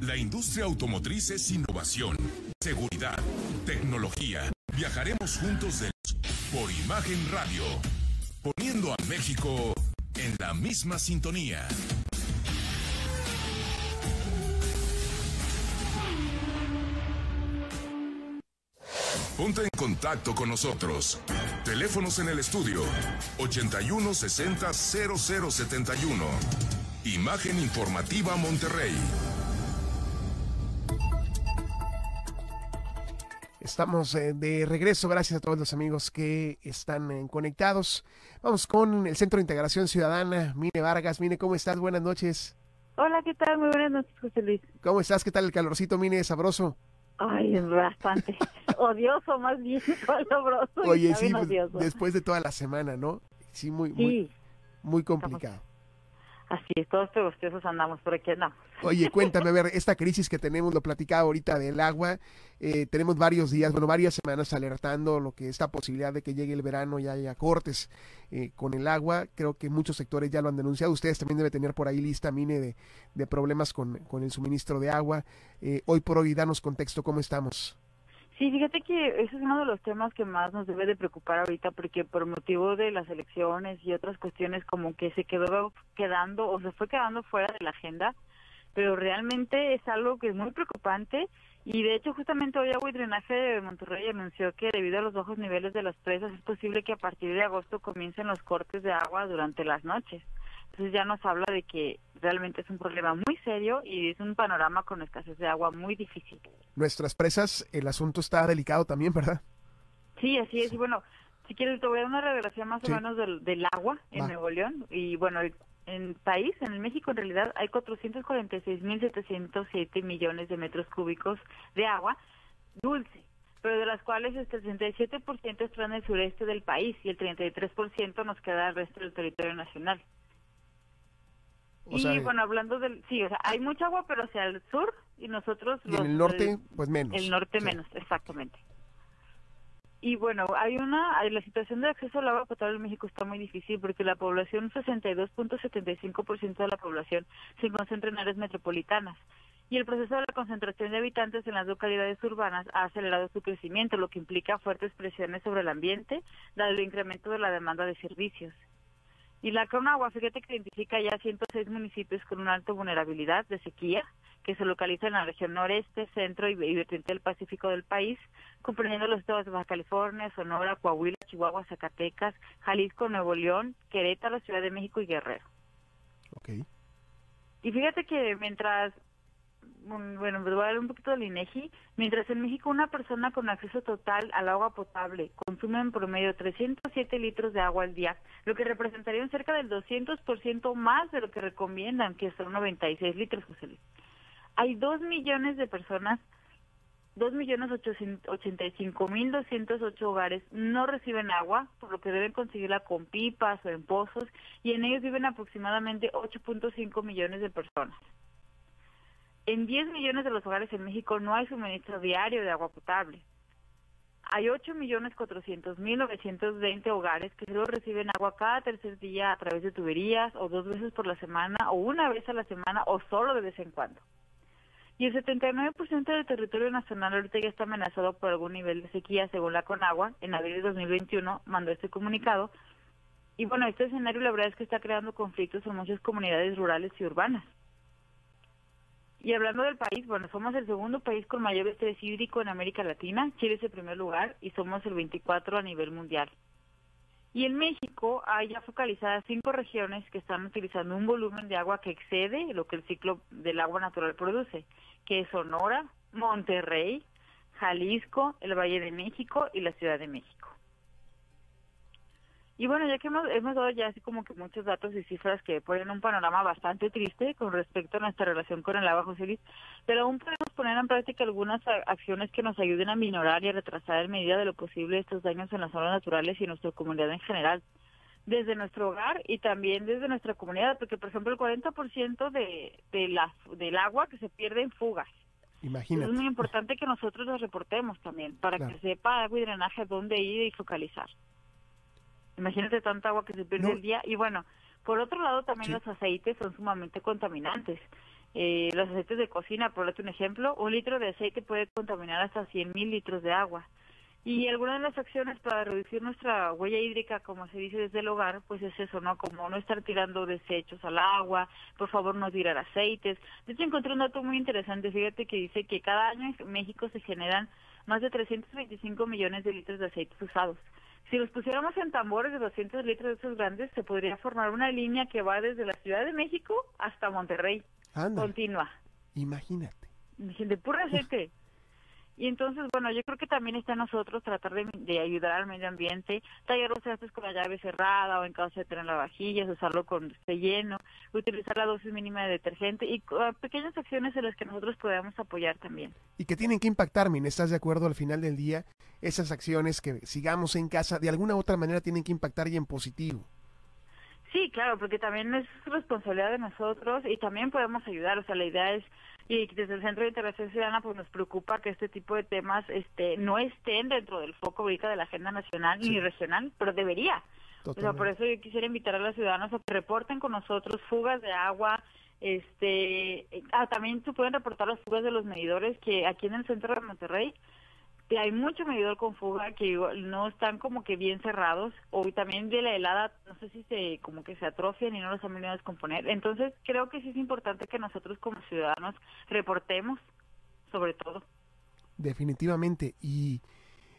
La industria automotriz es innovación, seguridad, tecnología. Viajaremos juntos por Imagen Radio, poniendo a México en la misma sintonía. Ponte en contacto con nosotros. Teléfonos en el estudio 81 60 0071. Imagen informativa Monterrey. Estamos eh, de regreso, gracias a todos los amigos que están eh, conectados. Vamos con el Centro de Integración Ciudadana, Mine Vargas. Mine, ¿cómo estás? Buenas noches. Hola, ¿qué tal? Muy buenas noches, José Luis. ¿Cómo estás? ¿Qué tal el calorcito, Mine? ¿Sabroso? Ay, es bastante odioso, más bien, sabroso. Oye, sí, pues, después de toda la semana, ¿no? Sí, muy, muy, muy complicado. Así es, todos pegostiosos andamos por aquí andamos. Oye, cuéntame, a ver, esta crisis que tenemos, lo platicaba ahorita del agua, eh, tenemos varios días, bueno, varias semanas alertando lo que esta posibilidad de que llegue el verano y haya cortes eh, con el agua. Creo que muchos sectores ya lo han denunciado. Ustedes también deben tener por ahí lista, Mine, de, de problemas con, con el suministro de agua. Eh, hoy por hoy, danos contexto, ¿cómo estamos? Sí, fíjate que ese es uno de los temas que más nos debe de preocupar ahorita porque por motivo de las elecciones y otras cuestiones como que se quedó quedando o se fue quedando fuera de la agenda, pero realmente es algo que es muy preocupante y de hecho justamente hoy Agua y Drenaje de Monterrey anunció que debido a los bajos niveles de las presas es posible que a partir de agosto comiencen los cortes de agua durante las noches. Entonces ya nos habla de que realmente es un problema muy serio y es un panorama con escasez de agua muy difícil. Nuestras presas, el asunto está delicado también, ¿verdad? Sí, así es. Y bueno, si quieres te voy a dar una revelación más o menos del, del agua en Nuevo León. Y bueno, en el país, en el México en realidad, hay 446.707 millones de metros cúbicos de agua dulce pero de las cuales el 67% está en el sureste del país y el 33% nos queda el resto del territorio nacional y bueno, hablando del... Sí, o sea, hay mucha agua, pero hacia el sur y nosotros... Y en el norte, pues menos. El norte menos, exactamente. Y bueno, hay una... La situación de acceso al agua potable en México está muy difícil porque la población, 62.75% de la población, se concentra en áreas metropolitanas. Y el proceso de la concentración de habitantes en las localidades urbanas ha acelerado su crecimiento, lo que implica fuertes presiones sobre el ambiente, dado el incremento de la demanda de servicios. Y la Conagua, fíjate que identifica ya 106 municipios con una alta vulnerabilidad de sequía, que se localiza en la región noreste, centro y vertiente del Pacífico del país, comprendiendo los estados de Baja California, Sonora, Coahuila, Chihuahua, Zacatecas, Jalisco, Nuevo León, Querétaro, Ciudad de México y Guerrero. Okay. Y fíjate que mientras bueno, voy a dar un poquito del INEGI. Mientras en México una persona con acceso total al agua potable consume en promedio 307 litros de agua al día, lo que representaría un cerca del 200% más de lo que recomiendan, que son 96 litros, José Luis. Hay 2 millones de personas, 2.085.208 hogares no reciben agua, por lo que deben conseguirla con pipas o en pozos, y en ellos viven aproximadamente 8.5 millones de personas. En 10 millones de los hogares en México no hay suministro diario de agua potable. Hay 8.400.920 hogares que solo reciben agua cada tercer día a través de tuberías o dos veces por la semana o una vez a la semana o solo de vez en cuando. Y el 79% del territorio nacional ahorita ya está amenazado por algún nivel de sequía, según la Conagua. En abril de 2021 mandó este comunicado. Y bueno, este escenario la verdad es que está creando conflictos en muchas comunidades rurales y urbanas. Y hablando del país, bueno, somos el segundo país con mayor estrés hídrico en América Latina, Chile es el primer lugar y somos el 24 a nivel mundial. Y en México hay ya focalizadas cinco regiones que están utilizando un volumen de agua que excede lo que el ciclo del agua natural produce, que es Sonora, Monterrey, Jalisco, el Valle de México y la Ciudad de México. Y bueno, ya que hemos, hemos dado ya así como que muchos datos y cifras que ponen un panorama bastante triste con respecto a nuestra relación con el agua, José Luis, pero aún podemos poner en práctica algunas acciones que nos ayuden a minorar y a retrasar en medida de lo posible estos daños en las zonas naturales y en nuestra comunidad en general desde nuestro hogar y también desde nuestra comunidad, porque por ejemplo el 40% de, de la, del agua que se pierde en fugas. Imagínate. Es muy importante que nosotros los reportemos también, para que sepa agua y drenaje dónde ir y focalizar. Imagínate tanta agua que se pierde el día. Y bueno, Por otro lado, también los aceites son sumamente contaminantes. Eh, los aceites de cocina, por darte un ejemplo, un litro de aceite puede contaminar hasta 100 mil litros de agua. Y algunas de las acciones para reducir nuestra huella hídrica, como se dice desde el hogar, pues es eso, ¿no? Como no estar tirando desechos al agua, por favor no tirar aceites. De hecho, encontré un dato muy interesante, fíjate que dice que cada año en México se generan más de 325 millones de litros de aceites usados. Si los pusiéramos en tambores de 200 litros de esos grandes, se podría formar una línea que va desde la Ciudad de México hasta Monterrey. Continua. Imagínate. De puro aceite. Y entonces, bueno, yo creo que también está en nosotros tratar de, ayudar al medio ambiente, tallar los trastes con la llave cerrada o en caso de tener la vajilla, usarlo con este lleno, utilizar la dosis mínima de detergente y uh, pequeñas acciones en las que nosotros podamos apoyar también. Y que tienen que impactar, Min, ¿estás de acuerdo al final del día? Esas acciones que sigamos en casa, de alguna u otra manera tienen que impactar y en positivo. Sí, claro, porque también es responsabilidad de nosotros y también podemos ayudar. O sea, la idea es y desde el Centro de Interacción Ciudadana pues nos preocupa que este tipo de temas este no estén dentro del foco ahorita de la agenda nacional ni regional, pero debería. O sea, por eso yo quisiera invitar a los ciudadanos a que reporten con nosotros fugas de agua, este, ah, también se pueden reportar las fugas de los medidores que aquí en el centro de Monterrey hay mucho medidor con fuga que no están como que bien cerrados o también de la helada no sé si se como que se atrofian y no los han venido a descomponer. Entonces creo que sí es importante que nosotros como ciudadanos reportemos sobre todo. Definitivamente y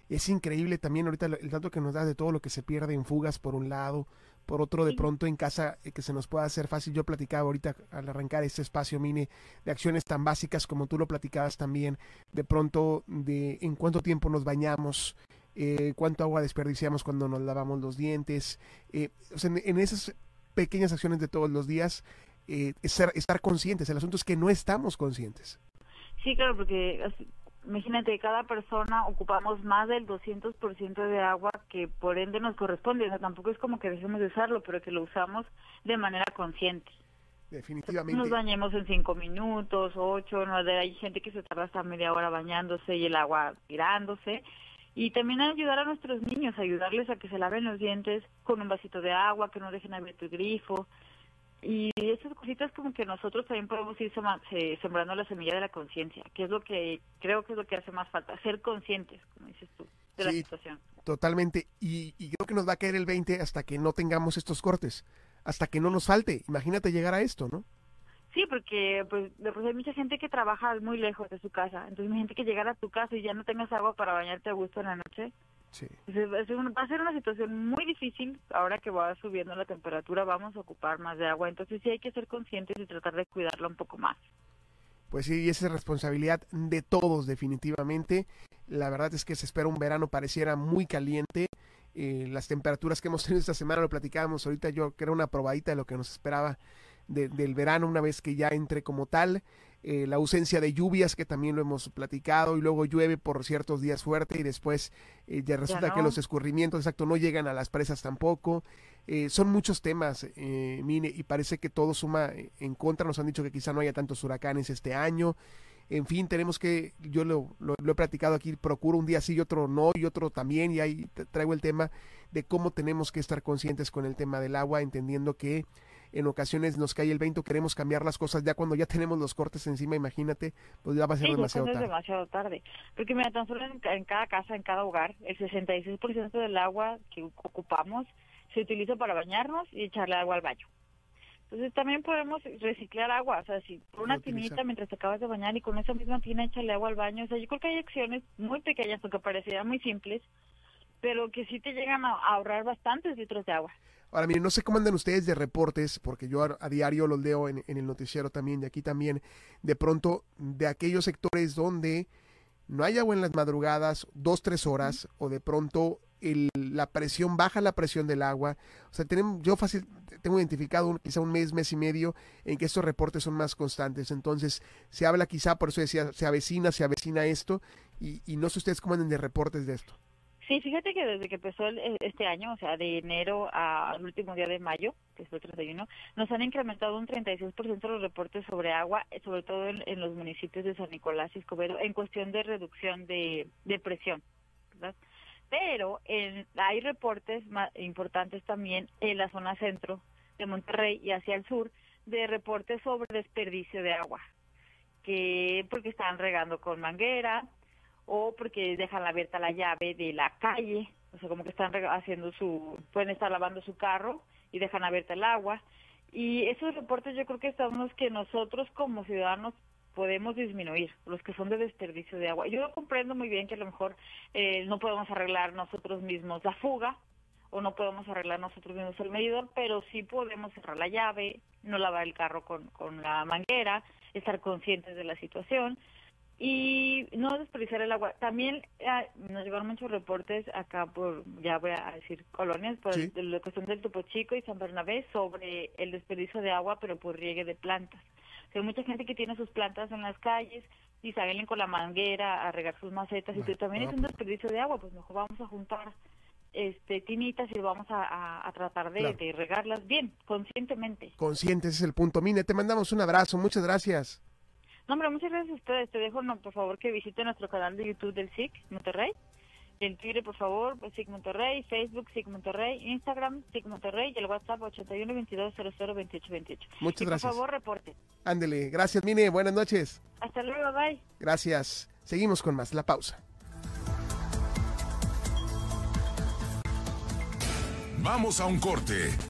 es increíble también ahorita el dato que nos da de todo lo que se pierde en fugas por un lado por otro de pronto en casa eh, que se nos pueda hacer fácil. Yo platicaba ahorita al arrancar este espacio mini de acciones tan básicas como tú lo platicabas también, de pronto de en cuánto tiempo nos bañamos, eh, cuánto agua desperdiciamos cuando nos lavamos los dientes, eh, en, esas pequeñas acciones de todos los días, estar, estar conscientes. El asunto es que no estamos conscientes. Sí, claro, porque imagínate, cada persona ocupamos más del 200% de agua que por ende nos corresponde. O sea, tampoco es como que dejemos de usarlo, pero que lo usamos de manera consciente. Definitivamente. Nos bañemos en cinco minutos, ocho, no, hay gente que se tarda hasta media hora bañándose y el agua tirándose. Y también ayudar a nuestros niños, ayudarles a que se laven los dientes con un vasito de agua, que no dejen abierto el grifo, y esas cositas como que nosotros también podemos ir sembrando la semilla de la conciencia, que es lo que creo que es lo que hace más falta, ser conscientes, como dices tú, de la situación. Totalmente, y, creo que nos va a caer el 20 hasta que no tengamos estos cortes, hasta que no nos falte. Imagínate llegar a esto, ¿no? Sí, porque pues, hay mucha gente que trabaja muy lejos de su casa, entonces hay gente que llegar a tu casa y ya no tengas agua para bañarte a gusto en la noche, va a ser una situación muy difícil. Ahora que va subiendo la temperatura, vamos a ocupar más de agua. Entonces sí hay que ser conscientes y tratar de cuidarla un poco más. Pues sí, esa es responsabilidad de todos, definitivamente. La verdad es que se espera un verano pareciera muy caliente. Eh, las temperaturas que hemos tenido esta semana, lo platicábamos ahorita yo, que era una probadita de lo que nos esperaba del verano una vez que ya entre como tal. Eh, la ausencia de lluvias, que también lo hemos platicado, y luego llueve por ciertos días fuerte y después eh, ya resulta que los escurrimientos, exacto, no llegan a las presas tampoco. Eh, son muchos temas, Mine, y parece que todo suma en contra. Nos han dicho que quizá no haya tantos huracanes este año. En fin, tenemos que, yo lo, lo, he platicado aquí, procuro un día sí y otro no, y otro también, y ahí traigo el tema de cómo tenemos que estar conscientes con el tema del agua, entendiendo que en ocasiones nos cae el 20, queremos cambiar las cosas ya cuando ya tenemos los cortes encima, imagínate, pues ya va a ser demasiado tarde. demasiado tarde. Porque mira, tan solo en, cada casa, en cada hogar, el 66% del agua que ocupamos se utiliza para bañarnos y echarle agua al baño. Entonces también podemos reciclar agua, o sea, si por una tinita mientras te acabas de bañar y con esa misma tina echarle agua al baño, o sea, yo creo que hay acciones muy pequeñas, aunque parecieran muy simples, pero que sí te llegan a ahorrar bastantes litros de agua. Ahora, miren, no sé cómo andan ustedes de reportes, porque yo a, diario los leo en, el noticiero también, y aquí también, de pronto, de aquellos sectores donde no hay agua en las madrugadas, dos, tres horas, o de pronto el, la presión, baja la presión del agua. O sea, tenemos, yo fácil, tengo identificado quizá un mes, mes y medio en que estos reportes son más constantes. Entonces, se habla quizá, por eso decía, se avecina, se avecina esto, y, y no sé ustedes cómo andan de reportes de esto. Sí, fíjate que desde que empezó eh, este año, o sea, de enero al último día de mayo, que es el 31, nos han incrementado un 36% los reportes sobre agua, eh, sobre todo en, los municipios de San Nicolás y Escobedo, en cuestión de reducción de, presión. Pero hay reportes más importantes también en la zona centro, de Monterrey y hacia el sur de reportes sobre desperdicio de agua, que porque están regando con manguera o porque dejan abierta la llave de la calle, o sea, como que están haciendo su, pueden estar lavando su carro y dejan abierta el agua. Y esos reportes yo creo que son los que nosotros como ciudadanos podemos disminuir, los que son de desperdicio de agua. Yo comprendo muy bien que a lo mejor eh, no podemos arreglar nosotros mismos la fuga o no podemos arreglar nosotros mismos el medidor, pero sí podemos cerrar la llave, no lavar el carro con, con la manguera, estar conscientes de la situación y no desperdiciar el agua. También ah, nos llegaron muchos reportes acá por, ya voy a decir colonias, por la cuestión del Topo Chico y San Bernabé sobre el desperdicio de agua, pero por riegue de plantas hay mucha gente que tiene sus plantas en las calles y salen con la manguera a regar sus macetas y también es un desperdicio de agua, pues mejor vamos a juntar este tinitas y vamos a, tratar de, regarlas bien, conscientemente. Consciente, ese es el punto. Mine, te mandamos un abrazo, muchas gracias. No, hombre, muchas gracias a ustedes. Te dejo, no, por favor, que visite nuestro canal de YouTube del SIC Monterrey en Twitter, por favor, pues, SIG Monterrey, Facebook SIG Monterrey, Instagram SIG Monterrey y el WhatsApp 81 22 Muchas gracias. Por favor, reporte. Ándele, gracias Mine, buenas noches. Hasta luego, bye. Gracias. Seguimos con más, la pausa. Vamos a un corte.